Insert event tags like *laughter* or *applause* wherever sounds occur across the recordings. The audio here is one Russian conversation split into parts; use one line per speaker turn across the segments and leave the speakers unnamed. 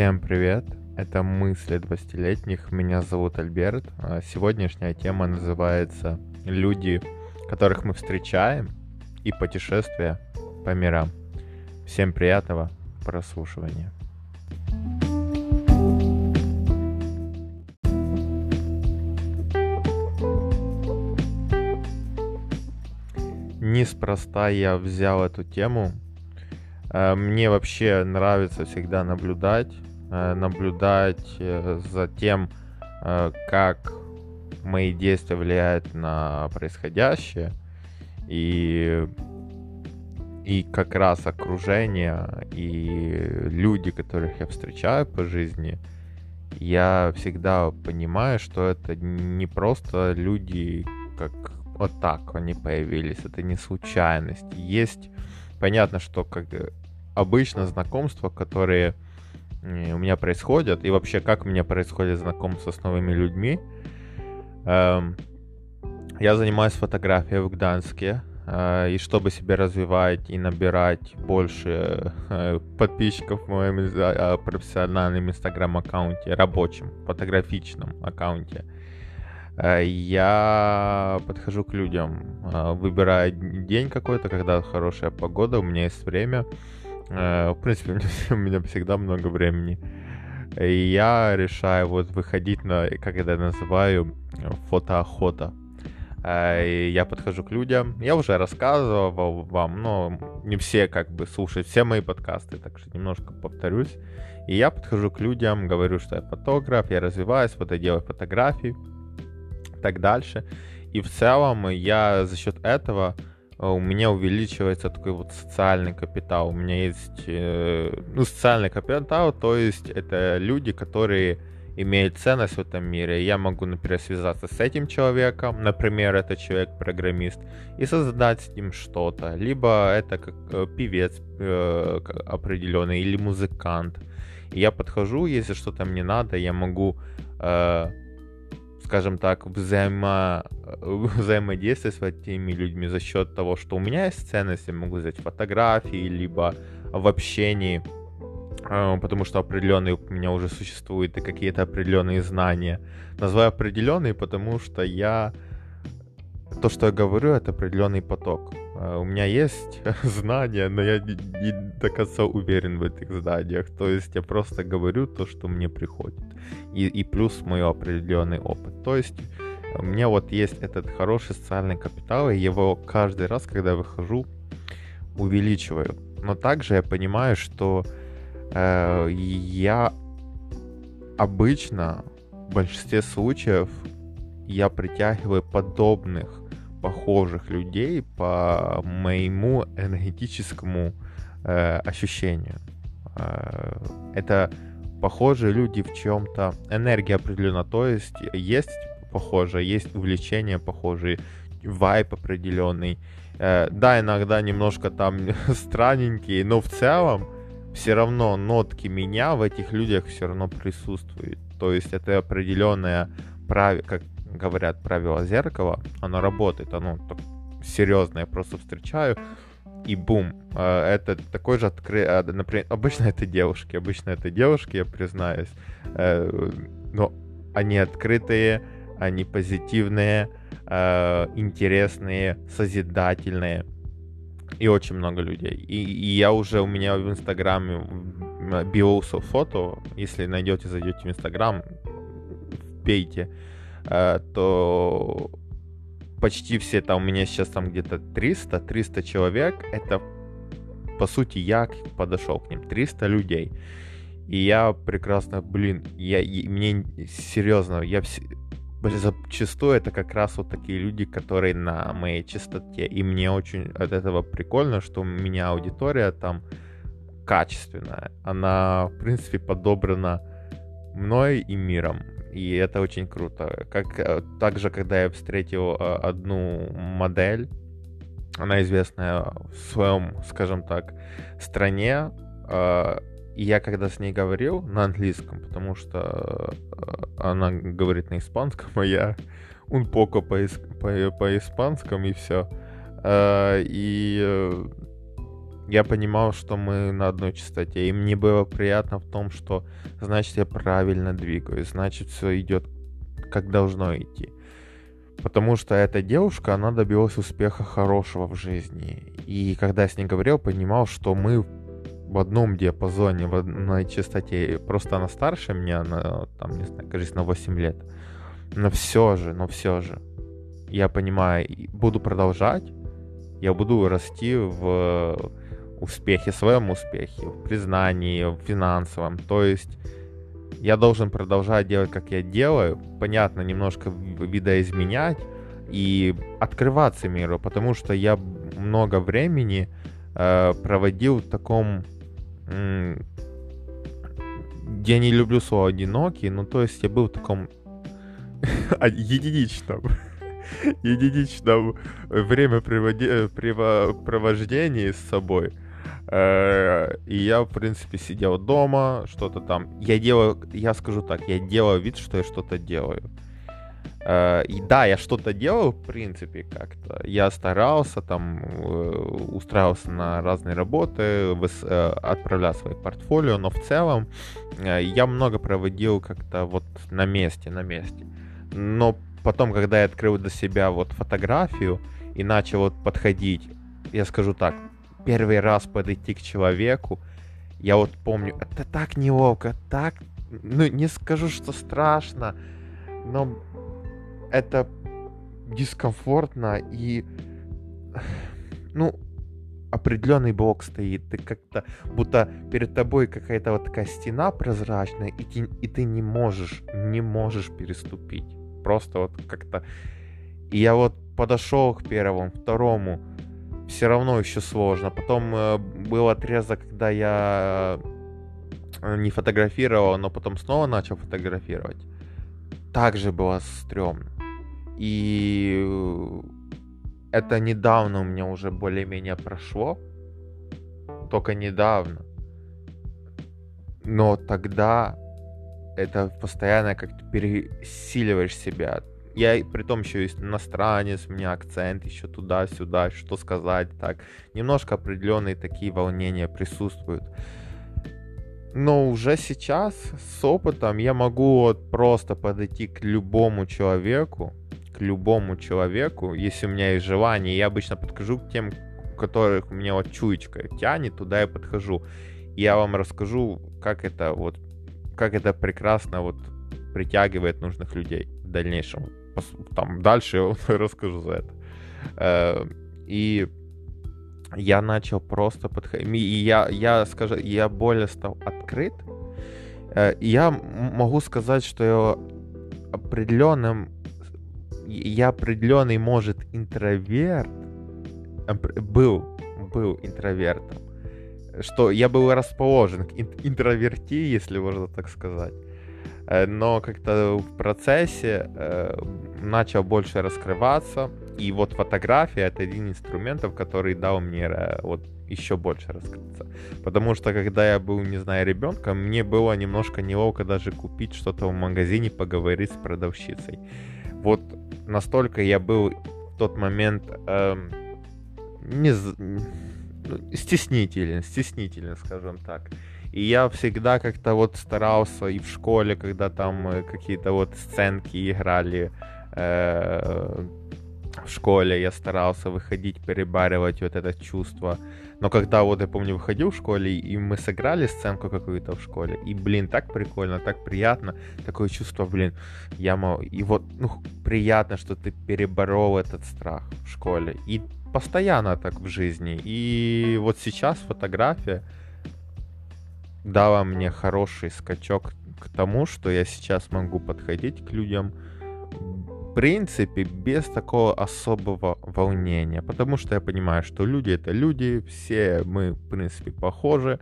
Всем привет! Это мысли 20-летних. Меня зовут Альберт. А Сегодняшняя тема называется «Люди, которых мы встречаем» и путешествия по мирам. Всем приятного прослушивания. Неспроста я взял эту тему. Э, Мне вообще нравится всегда наблюдать, наблюдать э, за тем, э, как мои действия влияют на происходящее. И, и как раз окружение и люди, которых я встречаю по жизни, я всегда понимаю, что это не просто люди, как вот так они появились, это не случайность. Есть, понятно, что как обычно знакомства, которые э, у меня происходят, и вообще как у меня происходит знакомство с новыми людьми. Эм, Я занимаюсь фотографией в Гданске, э, и чтобы себя развивать и набирать больше э, подписчиков в моем инста- э, профессиональном инстаграм-аккаунте, рабочем, фотографичном аккаунте, э, я подхожу к людям, э, выбираю день какой-то, когда хорошая погода, у меня есть время. Э, В принципе, *laughs* у меня, всегда много времени. И я решаю вот выходить на, как я это называю, фотоохота. Э, и Я подхожу к людям. Я уже рассказывал вам, но не все как бы слушают все мои подкасты, так что немножко повторюсь. И я подхожу к людям, говорю, что я фотограф, я развиваюсь, вот я делаю фотографии так дальше. И в целом я за счет этого у меня увеличивается такой вот социальный капитал. У меня есть, э, ну, социальный капитал, то есть это люди, которые имеют ценность в этом мире. Я могу, например, связаться с этим человеком, например, это человек-программист, и создать с ним что-то. Либо это как э, певец э, определенный или музыкант. И я подхожу, если что-то мне надо, я могу э, скажем так, взаимо... взаимодействие с этими людьми за счет того, что у меня есть ценность, я могу взять фотографии, либо в общении, э, потому что определенные у меня уже существуют и какие-то определенные знания. Называю определенные, потому что я то, что я говорю, это определенный поток. Э, У меня есть *laughs* знания, но я не до конца уверен в этих знаниях. То есть я просто говорю то, что мне приходит. И, и плюс мой определенный опыт. То есть у меня вот есть этот хороший социальный капитал, и его каждый раз, когда я выхожу, увеличиваю. Но также я понимаю, что э, я обычно в большинстве случаев я притягиваю подобных, похожих людей по моему энергетическому э, ощущению. Э, это похожие люди в чем-то, энергия определена, то есть есть похожее, есть увлечения похожие, вайп определенный. Э, да, иногда немножко там *laughs* странненькие, но в целом все равно нотки меня в этих людях все равно присутствуют. То есть это определенное правило, как говорят, правило зеркала, оно работает, оно так серьезно, я просто встречаю, и бум, э, это такой же открытый, например, обычно это девушки, обычно это девушки, я признаюсь, э, но они открытые, они позитивные, э, интересные, созидательные, и очень много людей. И, и я уже у меня в Инстаграме биосов фото, если найдете, зайдете в Инстаграм, вбейте, э, то почти все там, у меня сейчас там где-то 300, 300 человек, это по сути я подошел к ним, 300 людей. И я прекрасно, блин, я, и мне серьезно, я вс- зачастую это как раз вот такие люди, которые на моей частоте. И мне очень от этого прикольно, что у меня аудитория там качественная. Она, в принципе, подобрана мной и миром. И это очень круто. Как э, также, когда я встретил э, одну модель, она известная в своем, скажем так, стране. э, И я когда с ней говорил на английском, потому что э, она говорит на испанском, *laughs* а я un poco по, испанскому и все. И э, я понимал, что мы на одной частоте, и мне было приятно в том, что значит я правильно двигаюсь, значит все идет как должно идти. Потому что эта девушка, она добилась успеха хорошего в жизни. И когда я с ней говорил, понимал, что мы в одном диапазоне, в одной частоте. Просто она старше меня, на, там, не знаю, кажется, на 8 лет. Но все же, но все же, я понимаю, буду продолжать, я буду расти в успехе, своем успехе, в признании, в финансовом. То есть я должен продолжать делать, как я делаю, понятно, немножко видоизменять и открываться миру, потому что я много времени э, проводил в таком... М- я не люблю слово одинокий, ну то есть я был в таком *laughs* единичном *laughs* единичном времяпровождении с собой. Э, и я, в принципе, сидел дома, что-то там. Я делаю, я скажу так, я делаю вид, что я что-то делаю. Э, и да, я что-то делал, в принципе, как-то. Я старался, там, э, устраивался на разные работы, отправлял свои портфолио, но в целом я много проводил как-то вот на месте, на месте. Но потом, когда я открыл для себя вот фотографию и начал вот подходить, я скажу так, первый раз подойти к человеку, я вот помню, это так неловко, так, ну не скажу, что страшно, но это дискомфортно и, ну, определенный блок стоит, ты как-то, будто перед тобой какая-то вот такая стена прозрачная, и ты, и ты не можешь, не можешь переступить. Просто вот как-то... И я вот подошел к первому, второму, все равно еще сложно. Потом э, был отрезок, когда я э, не фотографировал, но потом снова начал фотографировать. Также было стрёмно. И э, это недавно у меня уже более-менее прошло. Только недавно. Но тогда это постоянно как ты пересиливаешь себя я при том еще иностранец, у меня акцент еще туда-сюда, что сказать, так. Немножко определенные такие волнения присутствуют. Но уже сейчас с опытом я могу вот просто подойти к любому человеку, к любому человеку, если у меня есть желание. Я обычно подхожу к тем, которых у меня вот чуечка тянет, туда я подхожу. Я вам расскажу, как это вот, как это прекрасно вот притягивает нужных людей в дальнейшем там дальше *laughs* я расскажу за это. Э, и я начал просто подходить. И я, я скажу, я более стал открыт. Э, я могу сказать, что я определенным, я определенный, может, интроверт, был, был интровертом, что я был расположен к интроверти, если можно так сказать. Э, но как-то в процессе э, начал больше раскрываться, и вот фотография это один из инструментов, который дал мне э, вот еще больше раскрыться. Потому что когда я был, не знаю, ребенком, мне было немножко неловко даже купить что-то в магазине, поговорить с продавщицей. Вот настолько я был в тот момент э, не ну, стеснителен, стеснителен, скажем так. И я всегда как-то вот старался и в школе, когда там э, какие-то вот сценки играли э, в школе, я старался выходить, перебаривать вот это чувство. Но когда вот, я помню, выходил в школе, и мы сыграли сценку какую-то в школе, и, блин, так прикольно, так приятно, такое чувство, блин, я мол, и вот, ну, приятно, что ты переборол этот страх в школе. И постоянно так в жизни. И вот сейчас фотография, дала мне хороший скачок к тому, что я сейчас могу подходить к людям в принципе без такого особого волнения, потому что я понимаю, что люди это люди, все мы в принципе похожи,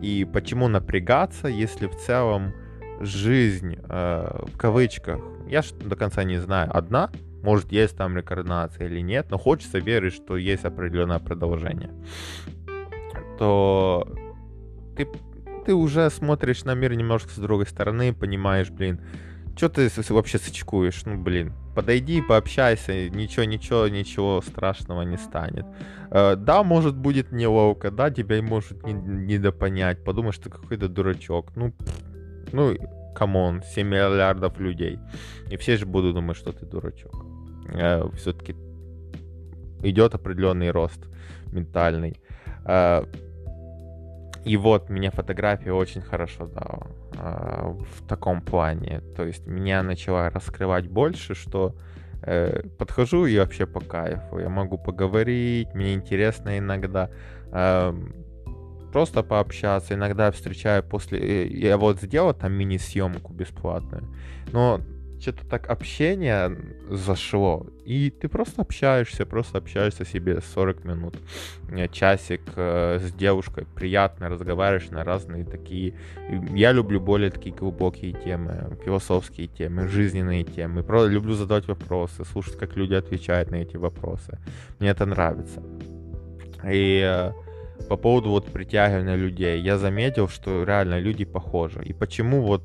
и почему напрягаться, если в целом жизнь э, в кавычках, я до конца не знаю, одна, может есть там рекординация или нет, но хочется верить, что есть определенное продолжение, то ты ты уже смотришь на мир немножко с другой стороны, понимаешь, блин, что ты вообще сочкуешь, ну, блин, подойди, пообщайся, ничего, ничего, ничего страшного не станет. Э, да, может будет неловко, да, тебя может не, недопонять, подумаешь, ты какой-то дурачок. Ну, ну, come on, 7 миллиардов людей. И все же будут думать, что ты дурачок. Э, Все-таки идет определенный рост ментальный. И вот меня фотография очень хорошо дала э, в таком плане. То есть меня начала раскрывать больше, что э, подхожу и вообще по кайфу. Я могу поговорить, мне интересно иногда. Э, просто пообщаться. Иногда встречаю после... Э, я вот сделал там мини-съемку бесплатную. Но что-то так общение зашло, и ты просто общаешься, просто общаешься себе 40 минут, э, часик э, с девушкой, приятно разговариваешь на разные такие... Я люблю более такие глубокие темы, философские темы, жизненные темы. Просто люблю задавать вопросы, слушать, как люди отвечают на эти вопросы. Мне это нравится. И э, по поводу вот притягивания людей, я заметил, что реально люди похожи. И почему вот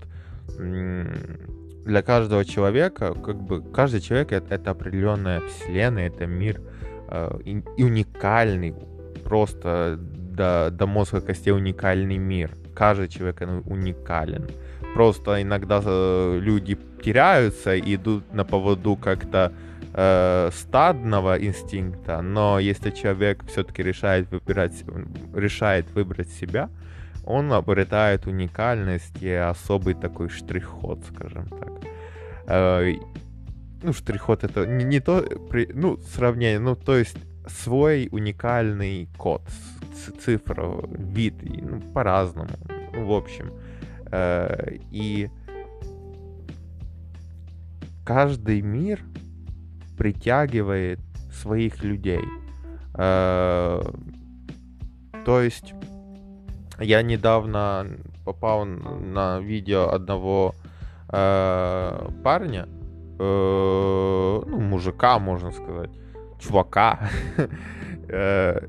для каждого человека, как бы каждый человек это, это определенная вселенная, это мир э, и, и уникальный, просто до, до мозга костей уникальный мир. Каждый человек уникален. Просто иногда э, люди теряются и идут на поводу как-то э, стадного инстинкта, но если человек все-таки решает выбирать, решает выбрать себя, он обретает уникальность и особый такой штрих-ход, скажем так. Э, ну, штрих-ход это не, не то, ну, сравнение, ну, то есть свой уникальный код, цифра, вид, ну, по-разному, ну, в общем. Э, и каждый мир притягивает своих людей. Э, то есть я недавно попал на видео одного э, парня, э, ну, мужика, можно сказать, чувака, *laughs* э,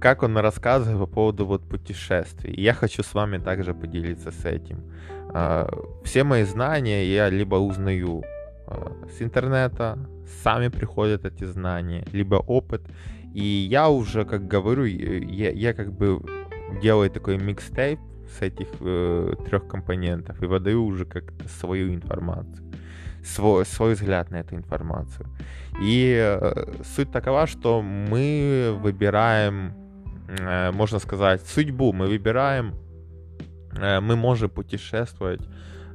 как он рассказывает по поводу вот путешествий. я хочу с вами также поделиться с этим. Э, все мои знания я либо узнаю э, с интернета, сами приходят эти знания, либо опыт. И я уже, как говорю, я, я как бы делаю такой микстейп с этих э, трех компонентов и выдаю уже как-то свою информацию, свой, свой взгляд на эту информацию. И э, суть такова, что мы выбираем, э, можно сказать, судьбу, мы выбираем, э, мы можем путешествовать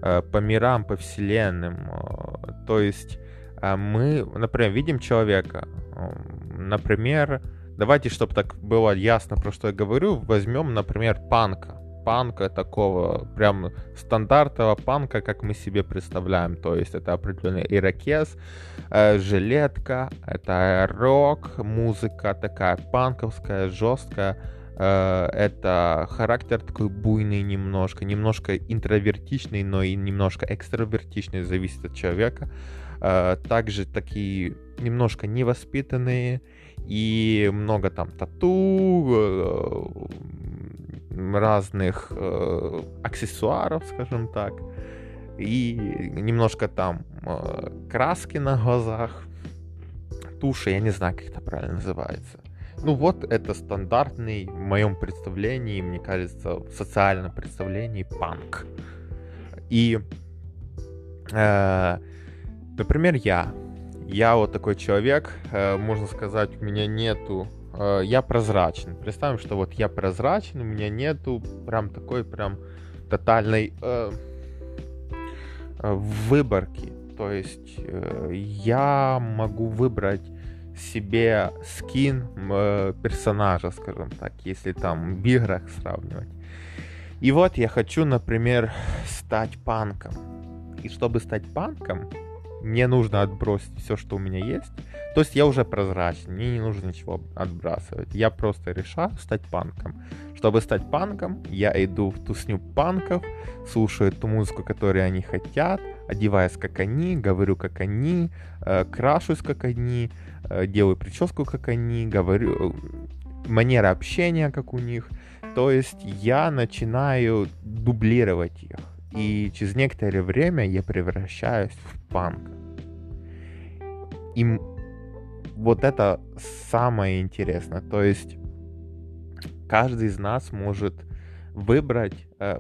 э, по мирам, по вселенным. Э, то есть э, мы, например, видим человека, э, например, Давайте, чтобы так было ясно, про что я говорю, возьмем, например, панка. Панка такого прям стандартного панка, как мы себе представляем. То есть это определенный ирокез, э, жилетка, это рок, музыка такая панковская, жесткая. Э, это характер такой буйный немножко, немножко интровертичный, но и немножко экстравертичный, зависит от человека. Э, также такие немножко невоспитанные, и много там тату, э, разных э, аксессуаров, скажем так, и немножко там э, краски на глазах, туши, я не знаю, как это правильно называется. Ну вот это стандартный в моем представлении, мне кажется, в социальном представлении панк. И, э, например, я я вот такой человек, э, можно сказать, у меня нету, э, я прозрачен. Представим, что вот я прозрачен, у меня нету прям такой прям тотальной э, выборки. То есть я могу выбрать себе скин персонажа, скажем так, если там в играх сравнивать. И вот я хочу, например, стать панком. И чтобы стать панком, мне нужно отбросить все, что у меня есть. То есть я уже прозрачный, мне не нужно ничего отбрасывать. Я просто решаю стать панком. Чтобы стать панком, я иду в тусню панков, слушаю ту музыку, которую они хотят, одеваюсь как они, говорю как они, э, крашусь как они, э, делаю прическу как они, говорю э, манера общения как у них. То есть я начинаю дублировать их. И через некоторое время я превращаюсь в панк. И вот это самое интересное. То есть каждый из нас может выбрать, э,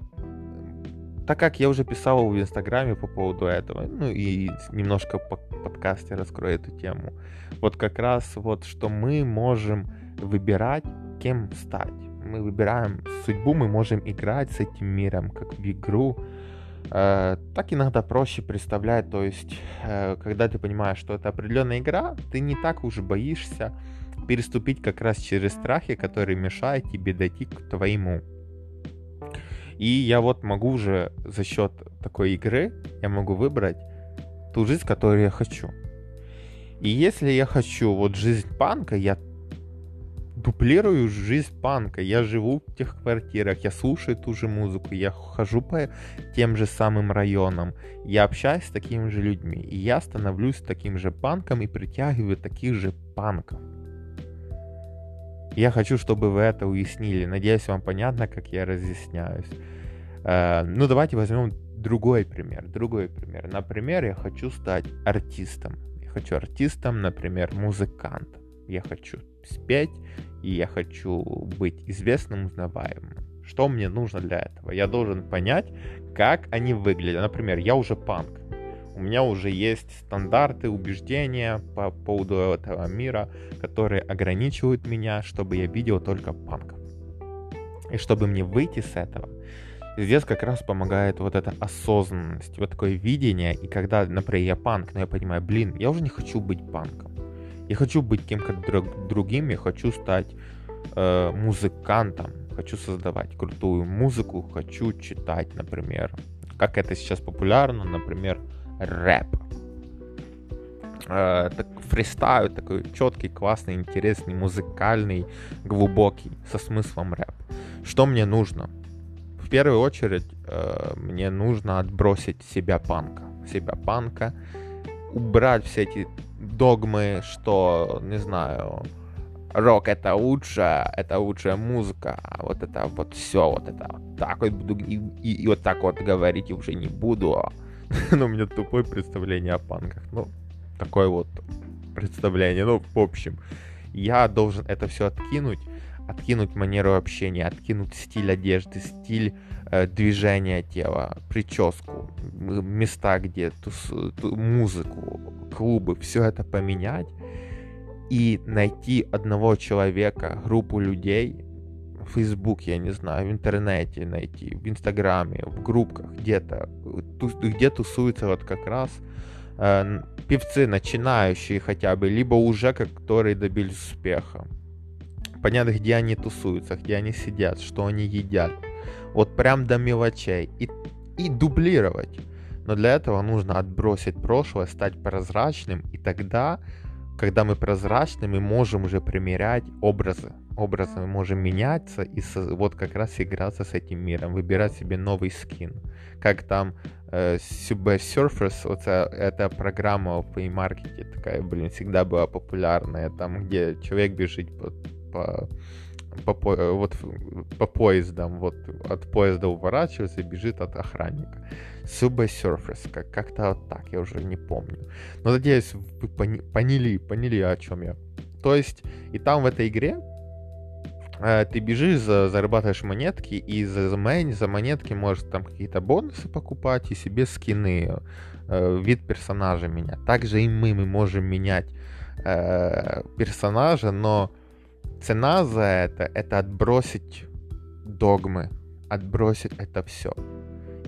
так как я уже писал в Инстаграме по поводу этого, ну и немножко по подкасте раскрою эту тему, вот как раз вот, что мы можем выбирать, кем стать. Мы выбираем судьбу, мы можем играть с этим миром, как в игру, так иногда проще представлять, то есть, э, когда ты понимаешь, что это определенная игра, ты не так уж боишься переступить как раз через страхи, которые мешают тебе дойти к твоему. И я вот могу уже за счет такой игры, я могу выбрать ту жизнь, которую я хочу. И если я хочу вот жизнь панка, я дуплирую жизнь панка. Я живу в тех квартирах, я слушаю ту же музыку, я хожу по тем же самым районам, я общаюсь с такими же людьми, и я становлюсь таким же панком и притягиваю таких же панков. Я хочу, чтобы вы это уяснили. Надеюсь, вам понятно, как я разъясняюсь. Э, ну, давайте возьмем другой пример. Другой пример. Например, я хочу стать артистом. Я хочу артистом, например, музыкантом. Я хочу спеть, и я хочу быть известным, узнаваемым. Что мне нужно для этого? Я должен понять, как они выглядят. Например, я уже панк. У меня уже есть стандарты, убеждения по поводу этого мира, которые ограничивают меня, чтобы я видел только панков. И чтобы мне выйти с этого, здесь как раз помогает вот эта осознанность, вот такое видение. И когда, например, я панк, но я понимаю, блин, я уже не хочу быть панком. Я хочу быть кем-то другим, я хочу стать э, музыкантом, хочу создавать крутую музыку, хочу читать, например, как это сейчас популярно, например, рэп. Э, так, фристайл такой четкий, классный, интересный, музыкальный, глубокий, со смыслом рэп. Что мне нужно? В первую очередь э, мне нужно отбросить себя панка, себя панка, убрать все эти догмы, что, не знаю, рок это лучше, это лучшая музыка, а вот это вот все, вот это вот так вот буду и, и, и вот так вот говорить уже не буду. *laughs* ну, у меня тупое представление о панках. Ну, такое вот представление. Ну, в общем, я должен это все откинуть, откинуть манеру общения, откинуть стиль одежды, стиль э, движения тела, прическу, места, где тус, ту, музыку, клубы, все это поменять и найти одного человека, группу людей, в Facebook, я не знаю, в интернете найти, в Инстаграме, в группках где-то, где тусуются вот как раз э, певцы начинающие хотя бы, либо уже которые добились успеха. Понятно, где они тусуются, где они сидят, что они едят. Вот прям до мелочей. И, и дублировать. Но для этого нужно отбросить прошлое, стать прозрачным, и тогда, когда мы прозрачны, мы можем уже примерять образы. Образы мы можем меняться и вот как раз играться с этим миром, выбирать себе новый скин. Как там э, Subway Surfers, вот эта программа в плеймаркете такая, блин, всегда была популярная, там, где человек бежит по, по по, вот, по поездам, вот от поезда уворачивается и бежит от охранника. Subway Surfers, как- как-то вот так, я уже не помню. Но надеюсь, вы пони- поняли, поняли, о чем я. То есть, и там в этой игре э, ты бежишь, за, зарабатываешь монетки, и за, за, за монетки можешь там какие-то бонусы покупать и себе скины, э, вид персонажа менять. Также и мы, мы можем менять э, персонажа, но цена за это — это отбросить догмы, отбросить это все.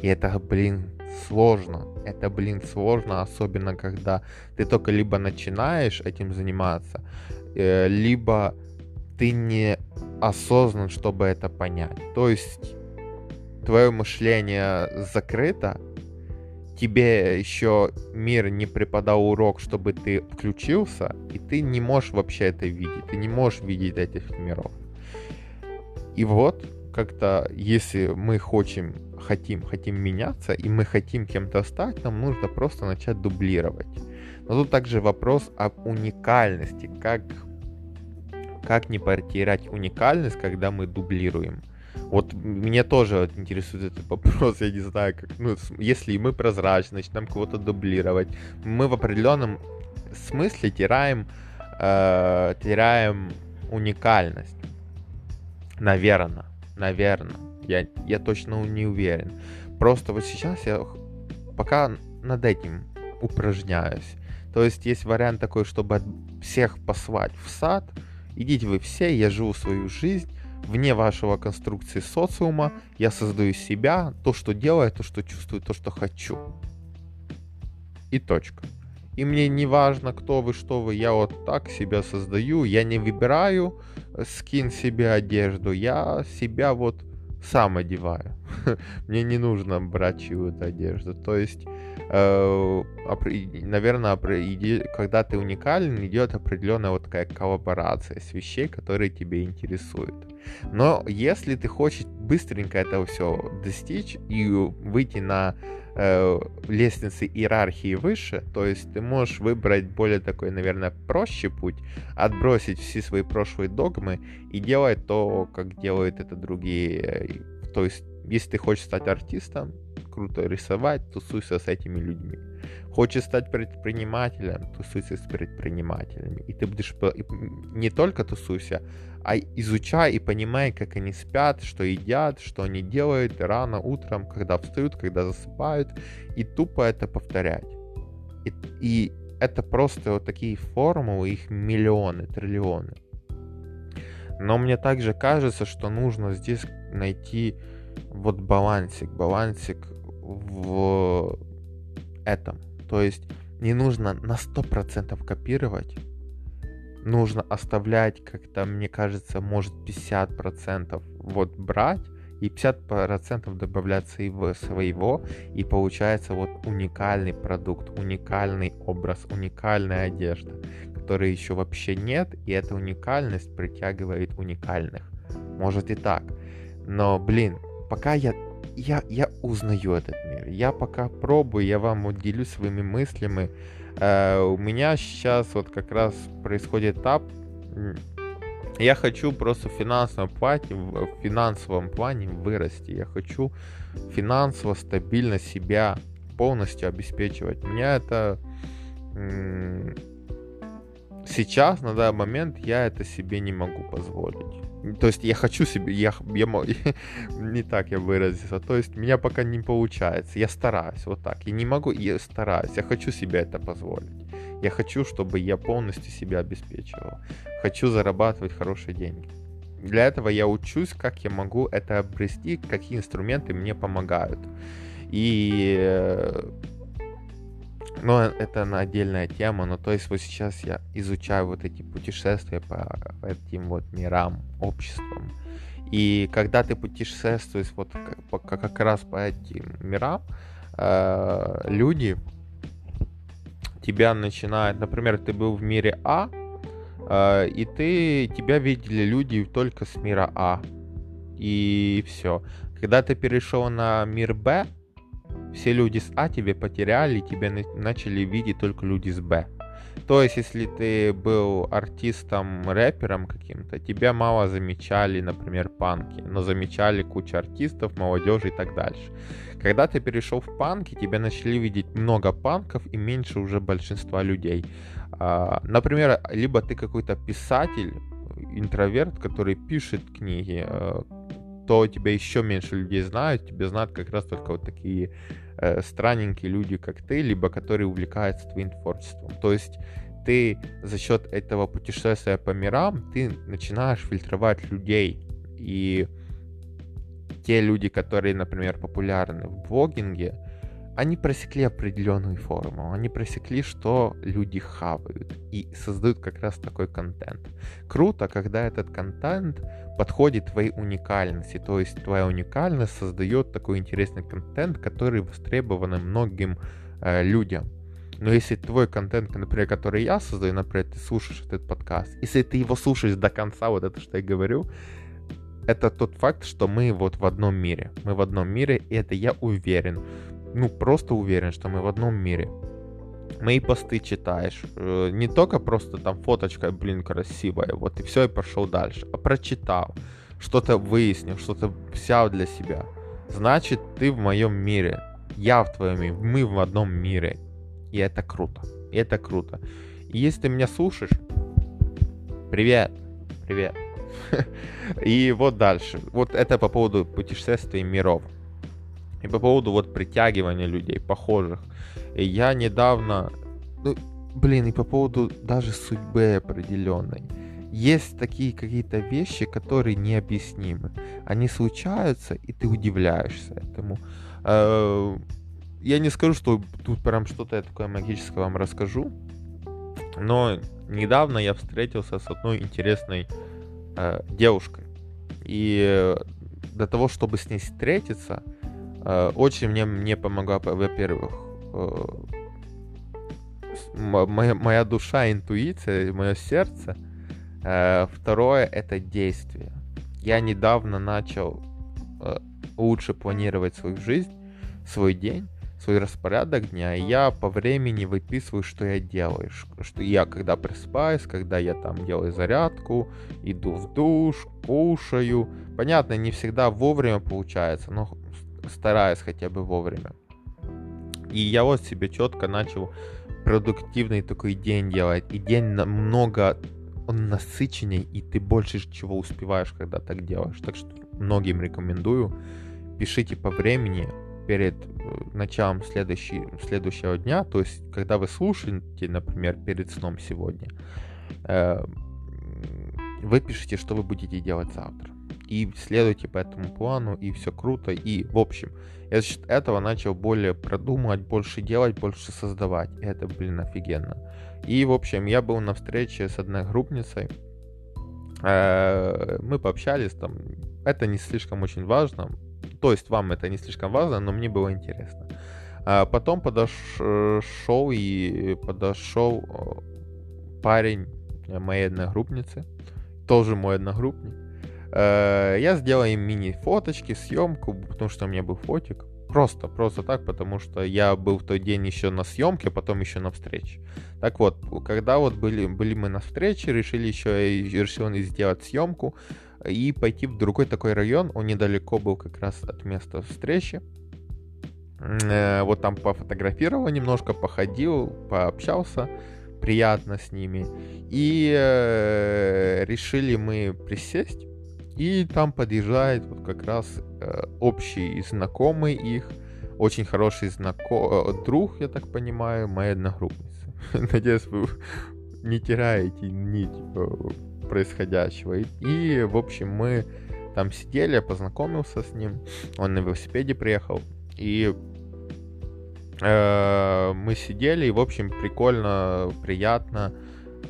И это, блин, сложно. Это, блин, сложно, особенно когда ты только либо начинаешь этим заниматься, э, либо ты не осознан, чтобы это понять. То есть твое мышление закрыто, тебе еще мир не преподал урок, чтобы ты включился, и ты не можешь вообще это видеть, ты не можешь видеть этих миров. И вот, как-то, если мы хотим, хотим, хотим меняться, и мы хотим кем-то стать, нам нужно просто начать дублировать. Но тут также вопрос об уникальности, как, как не потерять уникальность, когда мы дублируем. Вот мне тоже интересует этот вопрос, *laughs* я не знаю, как, ну, если мы прозрачны, начинаем кого-то дублировать, мы в определенном смысле теряем, э, теряем уникальность. Наверное, наверное. Я, я точно не уверен. Просто вот сейчас я пока над этим упражняюсь. То есть есть вариант такой, чтобы всех послать в сад. Идите вы все, я живу свою жизнь вне вашего конструкции социума. Я создаю себя, то, что делаю, то, что чувствую, то, что хочу. И точка. И мне не важно, кто вы, что вы, я вот так себя создаю, я не выбираю э, скин себе одежду, я себя вот сам одеваю. *laughs* Мне не нужно брать чью-то одежду. То есть, э, наверное, когда ты уникален, идет определенная вот такая коллаборация с вещей, которые тебе интересуют. Но если ты хочешь быстренько это все достичь и выйти на э, лестнице иерархии выше, то есть ты можешь выбрать более такой, наверное, проще путь, отбросить все свои прошлые догмы и делать то, как делают это другие. То есть, если ты хочешь стать артистом, круто рисовать, тусуйся с этими людьми. Хочешь стать предпринимателем, тусуйся с предпринимателями. И ты будешь не только тусуйся, а изучай и понимай, как они спят, что едят, что они делают рано утром, когда встают, когда засыпают, и тупо это повторять. И, и это просто вот такие формулы, их миллионы, триллионы. Но мне также кажется, что нужно здесь найти вот балансик, балансик в этом. То есть не нужно на 100% копировать, нужно оставлять как-то, мне кажется, может 50% вот брать, и 50% добавляться его своего, и получается вот уникальный продукт, уникальный образ, уникальная одежда, которой еще вообще нет, и эта уникальность притягивает уникальных. Может и так. Но, блин, пока я я, я узнаю этот мир. Я пока пробую, я вам вот делюсь своими мыслями. Э, у меня сейчас вот как раз происходит этап. Я хочу просто в финансовом плане, в финансовом плане вырасти. Я хочу финансово стабильно себя полностью обеспечивать. Меня это сейчас, на данный момент, я это себе не могу позволить. То есть я хочу себе, я, я, *laughs* не так я выразился, то есть меня пока не получается, я стараюсь вот так, я не могу, я стараюсь, я хочу себе это позволить. Я хочу, чтобы я полностью себя обеспечивал. Хочу зарабатывать хорошие деньги. Для этого я учусь, как я могу это обрести, какие инструменты мне помогают. И э, но это на отдельная тема, но то есть вот сейчас я изучаю вот эти путешествия по этим вот мирам, обществам. И когда ты путешествуешь вот как, как раз по этим мирам, э, люди тебя начинают, например, ты был в мире А, э, и ты, тебя видели люди только с мира А. И все. Когда ты перешел на мир Б, все люди с А тебе потеряли, тебя начали видеть только люди с Б. То есть, если ты был артистом, рэпером каким-то, тебя мало замечали, например, панки, но замечали кучу артистов, молодежи и так дальше. Когда ты перешел в панки, тебя начали видеть много панков и меньше уже большинства людей. А, например, либо ты какой-то писатель, интроверт, который пишет книги, э, то тебя еще меньше людей знают, тебя знают как раз только вот такие э, странненькие люди, как ты, либо которые увлекаются твоим творчеством. То есть ты за счет этого путешествия по мирам, ты начинаешь фильтровать людей. И те люди, которые, например, популярны в блогинге, они просекли определенную форму, они просекли, что люди хавают и создают как раз такой контент. Круто, когда этот контент подходит твоей уникальности, то есть твоя уникальность создает такой интересный контент, который востребован многим э, людям. Но если твой контент, например, который я создаю, например, ты слушаешь этот подкаст, если ты его слушаешь до конца, вот это, что я говорю, это тот факт, что мы вот в одном мире. Мы в одном мире, и это я уверен ну, просто уверен, что мы в одном мире. Мои посты читаешь. Э, не только просто там фоточка, блин, красивая, вот и все, и пошел дальше. А прочитал, что-то выяснил, что-то взял для себя. Значит, ты в моем мире. Я в твоем мире. Мы в одном мире. И это круто. И это круто. если ты меня слушаешь, привет, привет. *laughs* И вот дальше. Вот это по поводу путешествий миров. И по поводу вот притягивания людей, похожих. И я недавно, ну, блин, и по поводу даже судьбы определенной. Есть такие какие-то вещи, которые необъяснимы. Они случаются, и ты удивляешься этому. Э, я не скажу, что тут прям что-то я такое магическое вам расскажу, но недавно я встретился с одной интересной э, девушкой. И для того, чтобы с ней встретиться, э, очень мне, мне помогла, во-первых, э, моя, моя душа, интуиция, мое сердце. Э, второе это действие. Я недавно начал э, лучше планировать свою жизнь, свой день свой распорядок дня, и я по времени выписываю, что я делаю. Что я когда просыпаюсь, когда я там делаю зарядку, иду в душ, кушаю. Понятно, не всегда вовремя получается, но стараюсь хотя бы вовремя. И я вот себе четко начал продуктивный такой день делать. И день намного он насыщенней, и ты больше чего успеваешь, когда так делаешь. Так что многим рекомендую. Пишите по времени, перед э, началом следующий, следующего дня, то есть когда вы слушаете, например, перед сном сегодня, э, вы пишете, что вы будете делать завтра. И следуйте по этому плану, и все круто. И, в общем, я за счет этого начал более продумывать, больше делать, больше создавать. И это, блин, офигенно. И, в общем, я был на встрече с одной группницей. Э, мы пообщались там. Это не слишком очень важно. То есть вам это не слишком важно, но мне было интересно. А потом подошел и подошел э, парень моей одногруппницы, тоже мой одногруппник. Э, я сделал им мини-фоточки, съемку, потому что у меня был фотик. Просто, просто так, потому что я был в тот день еще на съемке, а потом еще на встрече. Так вот, когда вот были, были мы на встрече, решили еще решил сделать съемку, и пойти в другой такой район. Он недалеко был как раз от места встречи. Э, вот там пофотографировал немножко, походил, пообщался приятно с ними. И э, решили мы присесть. И там подъезжает вот как раз э, общий знакомый их, очень хороший знаком... друг, я так понимаю, моей одногруппницы. *laughs* Надеюсь, вы не теряете нить происходящего. И, и, в общем, мы там сидели, я познакомился с ним, он на велосипеде приехал, и э, мы сидели, и, в общем, прикольно, приятно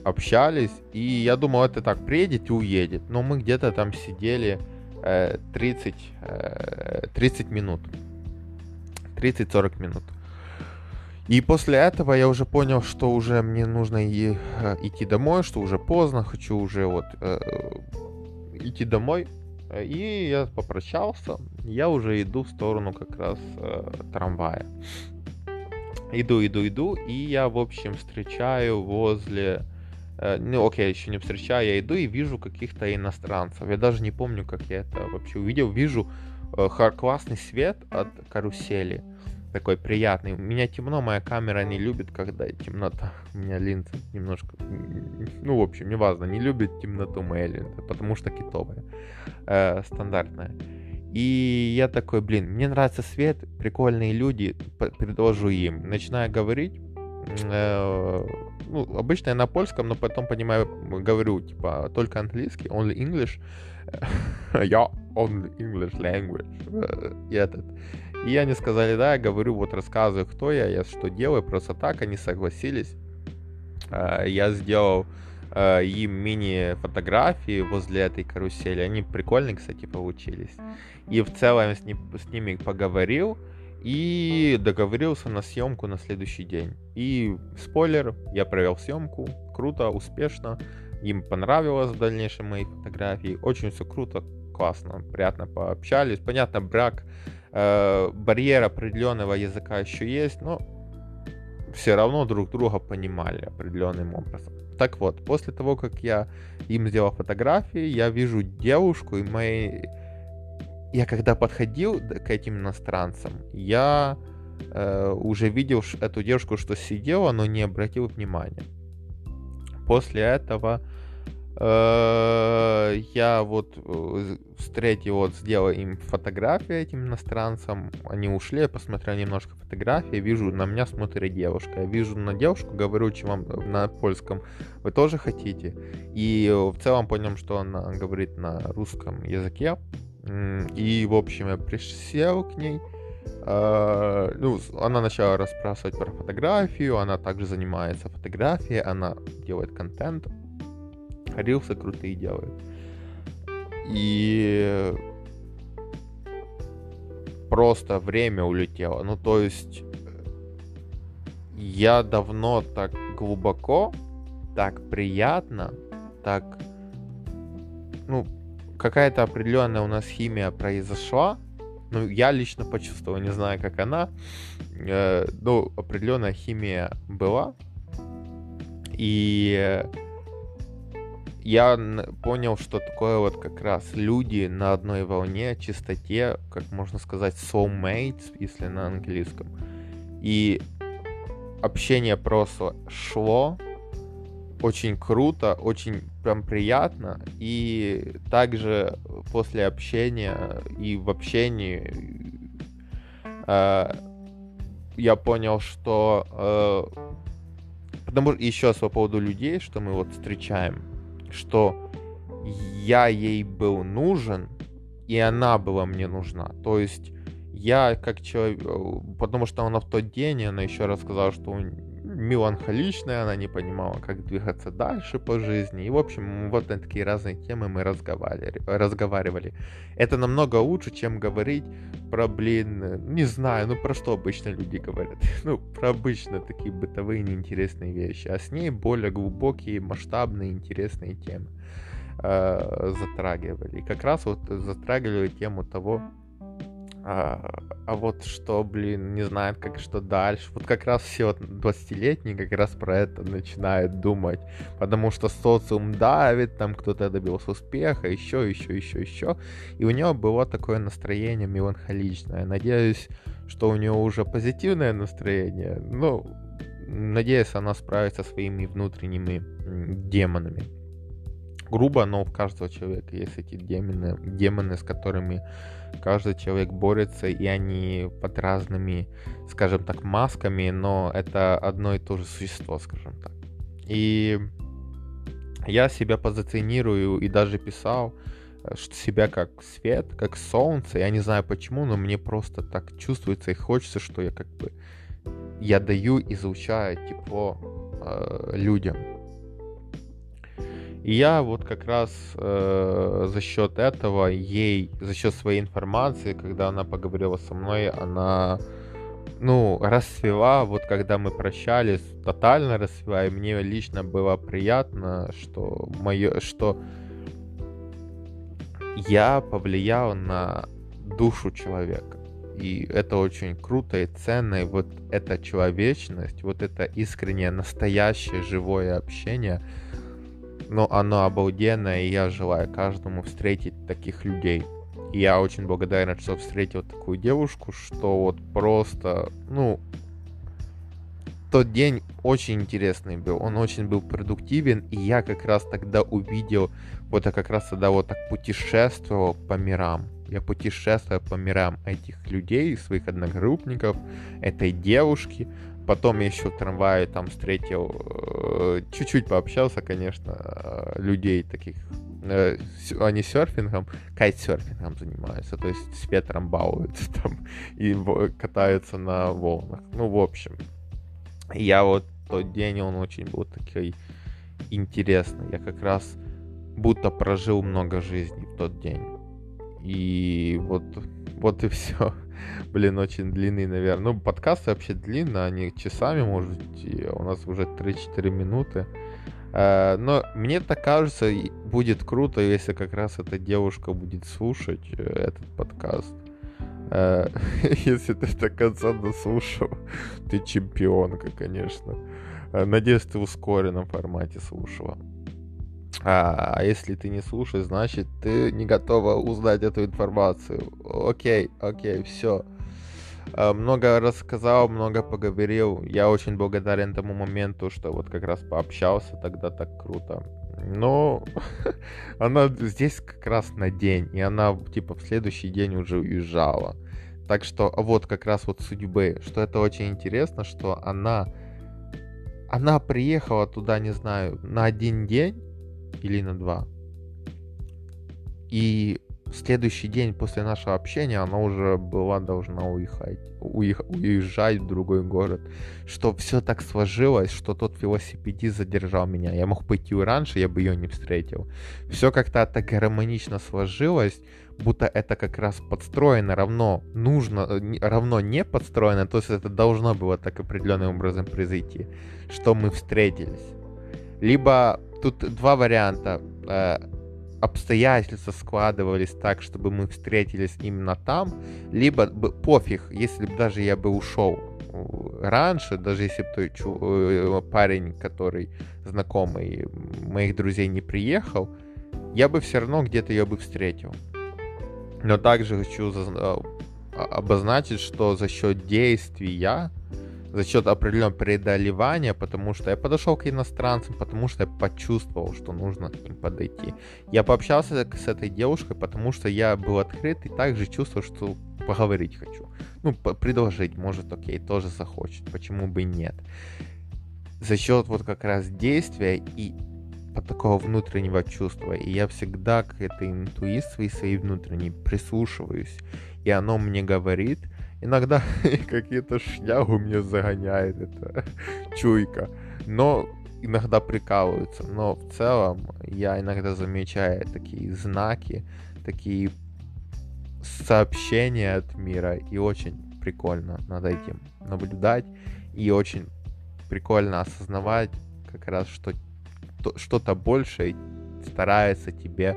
общались, и я думал, это так, приедет и уедет, но мы где-то там сидели э, 30, э, 30 минут, 30-40 минут. И после этого я уже понял, что уже мне нужно и, э, идти домой, что уже поздно, хочу уже вот э, идти домой. И я попрощался, я уже иду в сторону как раз э, трамвая. Иду, иду, иду, и я, в общем, встречаю возле... Э, ну, окей, еще не встречаю, я иду и вижу каких-то иностранцев. Я даже не помню, как я это вообще увидел. Вижу э, классный свет от карусели такой приятный. У меня темно, моя камера не любит, когда темнота. *laughs* У меня линза немножко... Ну, в общем, неважно, не любит темноту моя линза, потому что китовая, э, стандартная. И я такой, блин, мне нравится свет, прикольные люди, предложу им. Начинаю говорить, э, ну, обычно я на польском, но потом понимаю, говорю, типа, только английский, only English. *laughs* я only English language. Э, и этот. И они сказали, да, я говорю, вот рассказываю, кто я, я что делаю, просто так они согласились. А, я сделал а, им мини-фотографии возле этой карусели. Они прикольные, кстати, получились. И в целом с, ним, с ними поговорил и договорился на съемку на следующий день. И спойлер, я провел съемку, круто, успешно. Им понравилось в дальнейшем мои фотографии. Очень все круто, классно, приятно пообщались. Понятно, брак э, барьер определенного языка еще есть, но все равно друг друга понимали определенным образом. Так вот, после того, как я им сделал фотографии, я вижу девушку, и мои... Я когда подходил к этим иностранцам, я э, уже видел эту девушку, что сидела, но не обратил внимания. После этого э, я вот э, встретил, вот сделал им фотографии этим иностранцам. Они ушли, я посмотрел немножко фотографии, вижу, на меня смотрит девушка. Я вижу на девушку, говорю, чем вам на польском, вы тоже хотите? И в целом понял, что она говорит на русском языке. И, в общем, я присел к ней. Uh, ну, она начала расспрашивать про фотографию, она также занимается фотографией, она делает контент, рилсы крутые делает. И просто время улетело. Ну, то есть я давно так глубоко, так приятно, так, ну, какая-то определенная у нас химия произошла. Ну, я лично почувствовал, не знаю, как она. Э, ну, определенная химия была. И я понял, что такое вот как раз люди на одной волне, чистоте, как можно сказать, soulmates, если на английском. И общение просто шло, очень круто, очень прям приятно. И также после общения и в общении э, я понял, что э, потому еще раз по поводу людей, что мы вот встречаем, что я ей был нужен, и она была мне нужна. То есть я как человек, э, потому что она в тот день, она еще рассказала, что меланхоличная, она не понимала, как двигаться дальше по жизни. И, в общем, вот на такие разные темы мы разговаривали. разговаривали. Это намного лучше, чем говорить про, блин, не знаю, ну про что обычно люди говорят. *laughs* Ну, про обычно такие бытовые неинтересные вещи. А с ней более глубокие, масштабные, интересные темы э, затрагивали. И как раз вот затрагивали тему того, а, а вот что, блин, не знает, как что дальше. Вот как раз все 20-летние как раз про это начинают думать. Потому что социум давит, там кто-то добился успеха, еще, еще, еще, еще. И у него было такое настроение меланхоличное. Надеюсь, что у него уже позитивное настроение. Ну, надеюсь, она справится со своими внутренними демонами грубо, но у каждого человека есть эти демоны, демоны, с которыми каждый человек борется, и они под разными, скажем так, масками, но это одно и то же существо, скажем так. И я себя позиционирую и даже писал, э, что себя как свет, как солнце. Я не знаю почему, но мне просто так чувствуется и хочется, что я как бы я даю, излучаю тепло э, людям. И я вот как раз э, за счет этого ей, за счет своей информации, когда она поговорила со мной, она, ну, расцвела, вот когда мы прощались, тотально расцвела, и мне лично было приятно, что мое, что я повлиял на душу человека. И это очень круто и ценно. И вот эта человечность, вот это искреннее, настоящее, живое общение — но оно обалденное, и я желаю каждому встретить таких людей. И я очень благодарен, что встретил такую девушку, что вот просто, ну, тот день очень интересный был, он очень был продуктивен, и я как раз тогда увидел, вот я как раз тогда вот так путешествовал по мирам. Я путешествовал по мирам этих людей, своих одногруппников, этой девушки, Потом еще в трамвае там встретил, э, чуть-чуть пообщался, конечно, э, людей таких. Э, они серфингом, кайтсерфингом занимаются, то есть с ветром балуются там *laughs* и катаются на волнах. Ну, в общем, я вот тот день, он очень был такой интересный. Я как раз будто прожил много жизней в тот день. И вот, вот и все. *laughs* Блин, очень длинный, наверное. Ну, подкасты вообще длинные, они часами, может у нас уже 3-4 минуты. Э, но мне так кажется, будет круто, если как раз эта девушка будет слушать э, этот подкаст. Э, *laughs* если ты до конца дослушал, ты чемпионка, конечно. Надеюсь, ты в ускоренном формате слушала. А, а если ты не слушаешь, значит ты не готова узнать эту информацию. Окей, окей, все. Э, много рассказал, много поговорил. Я очень благодарен тому моменту, что вот как раз пообщался тогда так круто. Но *laughs* она здесь как раз на день, и она типа в следующий день уже уезжала. Так что вот как раз вот судьбы, что это очень интересно, что она, она приехала туда, не знаю, на один день или на два. И следующий день после нашего общения она уже была должна уехать, уех, уезжать в другой город. Что все так сложилось, что тот велосипедист задержал меня. Я мог пойти раньше, я бы ее не встретил. Все как-то так гармонично сложилось, будто это как раз подстроено равно нужно, равно не подстроено, то есть это должно было так определенным образом произойти, что мы встретились. Либо тут два варианта э, обстоятельства складывались так, чтобы мы встретились именно там, либо пофиг, если бы даже я бы ушел э, раньше, даже если бы той чу- э, парень, который знакомый моих друзей не приехал, я бы все равно где-то ее бы встретил. Но также хочу э, обозначить, что за счет действий я за счет определенного преодолевания, потому что я подошел к иностранцам, потому что я почувствовал, что нужно к ним подойти. Я пообщался с этой девушкой, потому что я был открыт и также чувствовал, что поговорить хочу. Ну, предложить, может, окей, тоже захочет, почему бы нет. За счет вот как раз действия и от такого внутреннего чувства. И я всегда к этой интуиции своей внутренней прислушиваюсь. И оно мне говорит, Иногда *laughs* какие-то шнягу мне загоняет эта *laughs* чуйка. Но иногда прикалываются. Но в целом я иногда замечаю такие знаки, такие сообщения от мира. И очень прикольно над этим наблюдать. И очень прикольно осознавать как раз, что что-то большее старается тебе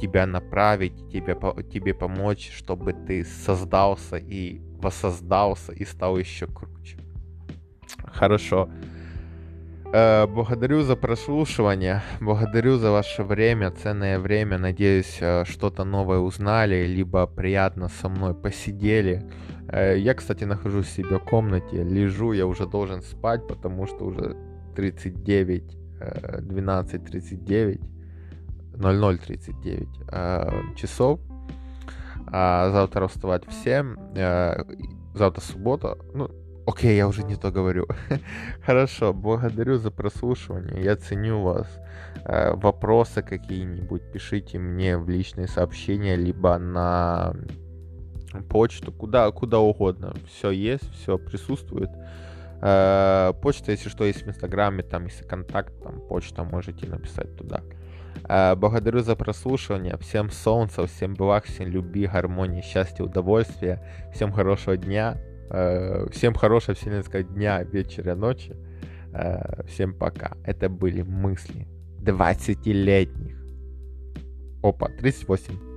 тебя направить, тебе, тебе помочь, чтобы ты создался и воссоздался и стал еще круче. Хорошо. Э, благодарю за прослушивание, благодарю за ваше время, ценное время. Надеюсь, э, что-то новое узнали, либо приятно со мной посидели. Э, я, кстати, нахожусь в себе в комнате, лежу, я уже должен спать, потому что уже 39, 12.39. 00.39 э, часов. А завтра вставать в 7. Э, завтра суббота. Ну, окей, я уже не то говорю. *laughs* Хорошо, благодарю за прослушивание. Я ценю вас. Э, вопросы какие-нибудь пишите мне в личные сообщения, либо на почту, куда, куда угодно. Все есть, все присутствует. Почта, если что, есть в Инстаграме, там, если контакт, там, почта, можете написать туда. Э, благодарю за прослушивание. Всем солнца, всем благ, всем любви, гармонии, счастья, удовольствия. Всем хорошего дня. Э, всем хорошего вселенского дня, вечера, ночи. Э, всем пока. Это были мысли 20-летних. Опа, 38.